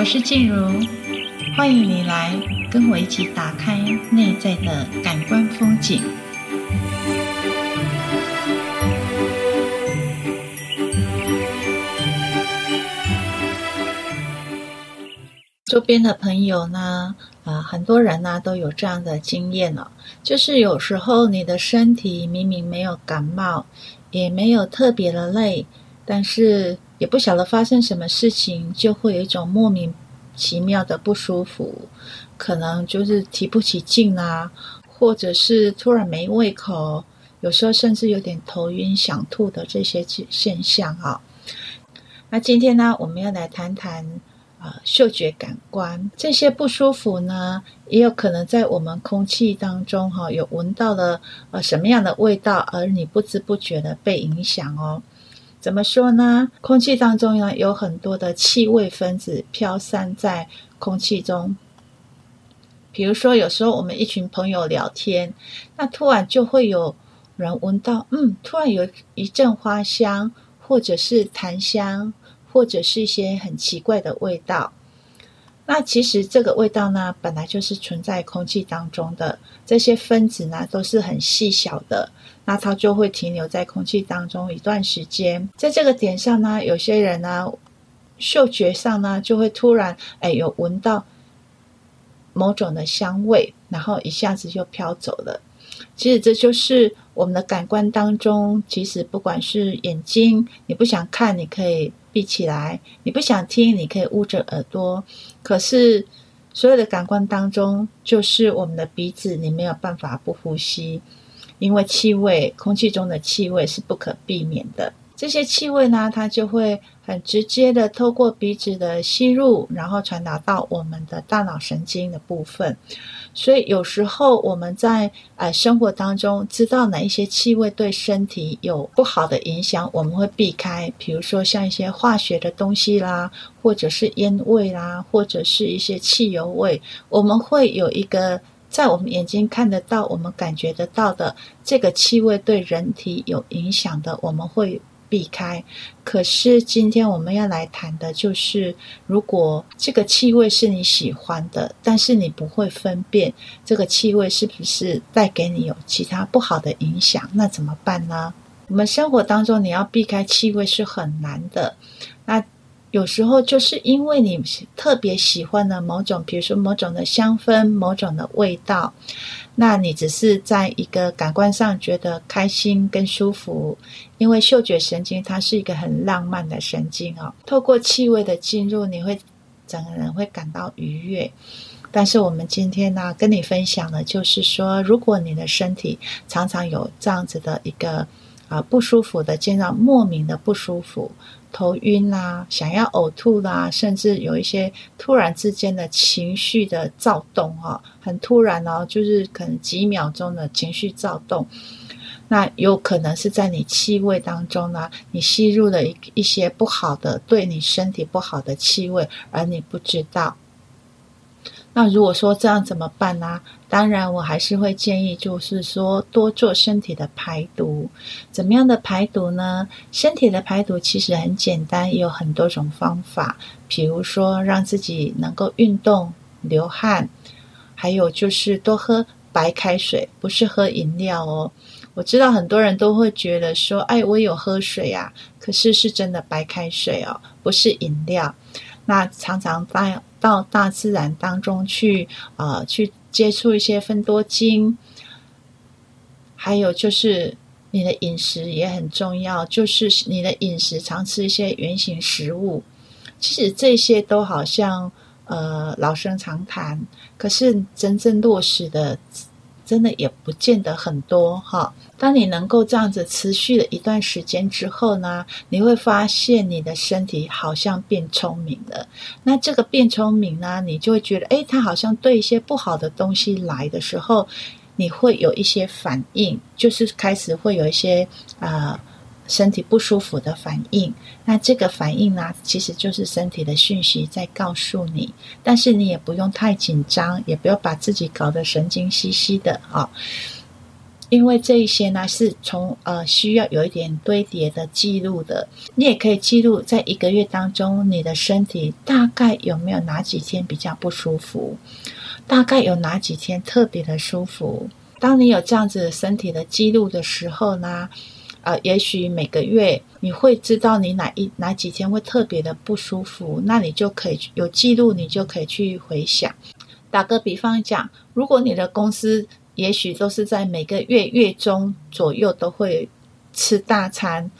我是静茹，欢迎你来跟我一起打开内在的感官风景。周边的朋友呢，啊、很多人呢都有这样的经验了、就是有时候你的身体明明没有感冒，也没有特别的累，但是。也不晓得发生什么事情，就会有一种莫名其妙的不舒服，可能就是提不起劲啊，或者是突然没胃口，有时候甚至有点头晕、想吐的这些现象啊。那今天呢，我们要来谈谈啊，嗅觉感官这些不舒服呢，也有可能在我们空气当中哈，有闻到了呃什么样的味道，而你不知不觉的被影响哦。怎么说呢？空气当中呢，有很多的气味分子飘散在空气中。比如说，有时候我们一群朋友聊天，那突然就会有人闻到，嗯，突然有一阵花香，或者是檀香，或者是一些很奇怪的味道。那其实这个味道呢，本来就是存在空气当中的，这些分子呢，都是很细小的。那它就会停留在空气当中一段时间，在这个点上呢，有些人呢，嗅觉上呢，就会突然哎有闻到某种的香味，然后一下子就飘走了。其实这就是我们的感官当中，其实不管是眼睛，你不想看，你可以闭起来；你不想听，你可以捂着耳朵。可是所有的感官当中，就是我们的鼻子，你没有办法不呼吸。因为气味，空气中的气味是不可避免的。这些气味呢，它就会很直接的透过鼻子的吸入，然后传达到我们的大脑神经的部分。所以有时候我们在呃生活当中知道哪一些气味对身体有不好的影响，我们会避开。比如说像一些化学的东西啦，或者是烟味啦，或者是一些汽油味，我们会有一个。在我们眼睛看得到、我们感觉得到的这个气味对人体有影响的，我们会避开。可是今天我们要来谈的就是，如果这个气味是你喜欢的，但是你不会分辨这个气味是不是带给你有其他不好的影响，那怎么办呢？我们生活当中你要避开气味是很难的。那有时候就是因为你特别喜欢的某种，比如说某种的香氛、某种的味道，那你只是在一个感官上觉得开心跟舒服，因为嗅觉神经它是一个很浪漫的神经哦。透过气味的进入，你会整个人会感到愉悦。但是我们今天呢，跟你分享的就是说，如果你的身体常常有这样子的一个啊不舒服的，经常莫名的不舒服。头晕啦、想要呕吐啦、甚至有一些突然之间的情绪的躁动哈，很突然哦，就是可能几秒钟的情绪躁动，那有可能是在你气味当中呢，你吸入了一一些不好的，对你身体不好的气味，而你不知道。那如果说这样怎么办呢？当然，我还是会建议，就是说多做身体的排毒。怎么样的排毒呢？身体的排毒其实很简单，也有很多种方法。比如说，让自己能够运动、流汗，还有就是多喝白开水，不是喝饮料哦。我知道很多人都会觉得说：“哎，我有喝水啊。”可是是真的白开水哦，不是饮料。那常常在到大自然当中去，呃，去接触一些分多精，还有就是你的饮食也很重要，就是你的饮食常吃一些圆形食物。其实这些都好像呃老生常谈，可是真正落实的。真的也不见得很多哈。当你能够这样子持续了一段时间之后呢，你会发现你的身体好像变聪明了。那这个变聪明呢，你就会觉得，诶，它好像对一些不好的东西来的时候，你会有一些反应，就是开始会有一些啊。身体不舒服的反应，那这个反应呢，其实就是身体的讯息在告诉你，但是你也不用太紧张，也不要把自己搞得神经兮兮的啊。因为这一些呢是从呃需要有一点堆叠的记录的。你也可以记录在一个月当中，你的身体大概有没有哪几天比较不舒服，大概有哪几天特别的舒服。当你有这样子身体的记录的时候呢，呃，也许每个月你会知道你哪一哪几天会特别的不舒服，那你就可以有记录，你就可以去回想。打个比方讲，如果你的公司也许都是在每个月月中左右都会吃大餐，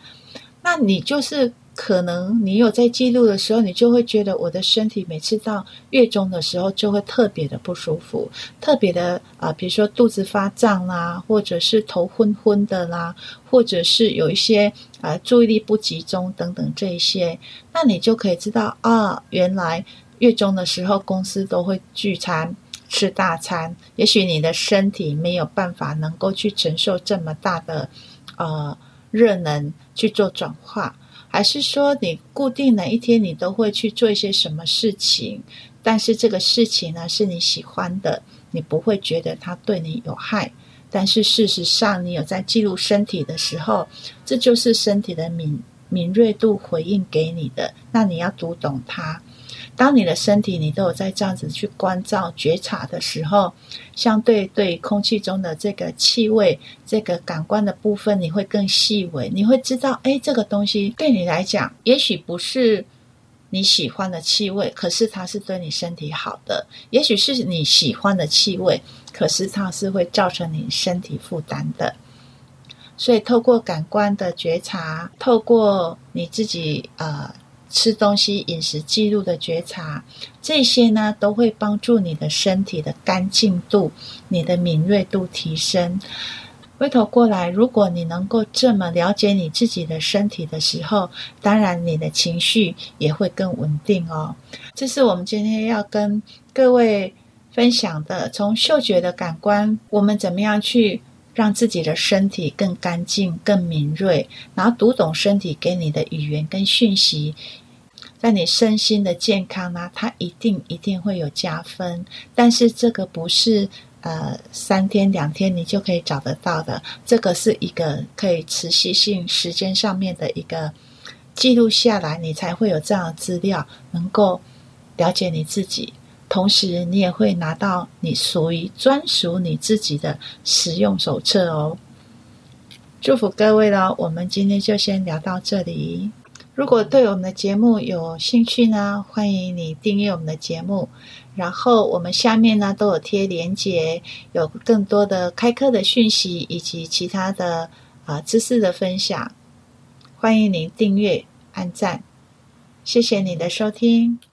那你就是。可能你有在记录的时候，你就会觉得我的身体每次到月中的时候就会特别的不舒服，特别的啊、比如说肚子发胀啦，或者是头昏昏的啦，或者是有一些啊、注意力不集中等等这一些，那你就可以知道啊，原来月中的时候公司都会聚餐吃大餐，也许你的身体没有办法能够去承受这么大的呃热能去做转化。还是说，你固定哪一天你都会去做一些什么事情，但是这个事情呢是你喜欢的，你不会觉得它对你有害。但是事实上，你有在记录身体的时候，这就是身体的敏敏锐度回应给你的，那你要读懂它。当你的身体你都有在这样子去关照觉察的时候，相对对空气中的这个气味、这个感官的部分，你会更细微，你会知道，哎，这个东西对你来讲，也许不是你喜欢的气味，可是它是对你身体好的；也许是你喜欢的气味，可是它是会造成你身体负担的。所以，透过感官的觉察，透过你自己呃。吃东西、饮食记录的觉察，这些呢都会帮助你的身体的干净度、你的敏锐度提升。回头过来，如果你能够这么了解你自己的身体的时候，当然你的情绪也会更稳定哦。这是我们今天要跟各位分享的，从嗅觉的感官，我们怎么样去让自己的身体更干净、更敏锐，然后读懂身体给你的语言跟讯息。在你身心的健康呢，它一定一定会有加分。但是这个不是呃三天两天你就可以找得到的，这个是一个可以持续性时间上面的一个记录下来，你才会有这样的资料，能够了解你自己。同时，你也会拿到你属于专属你自己的使用手册哦。祝福各位了，我们今天就先聊到这里。如果对我们的节目有兴趣呢，欢迎你订阅我们的节目。然后我们下面呢都有贴连结，有更多的开课的讯息以及其他的啊、知识的分享。欢迎您订阅、按赞，谢谢你的收听。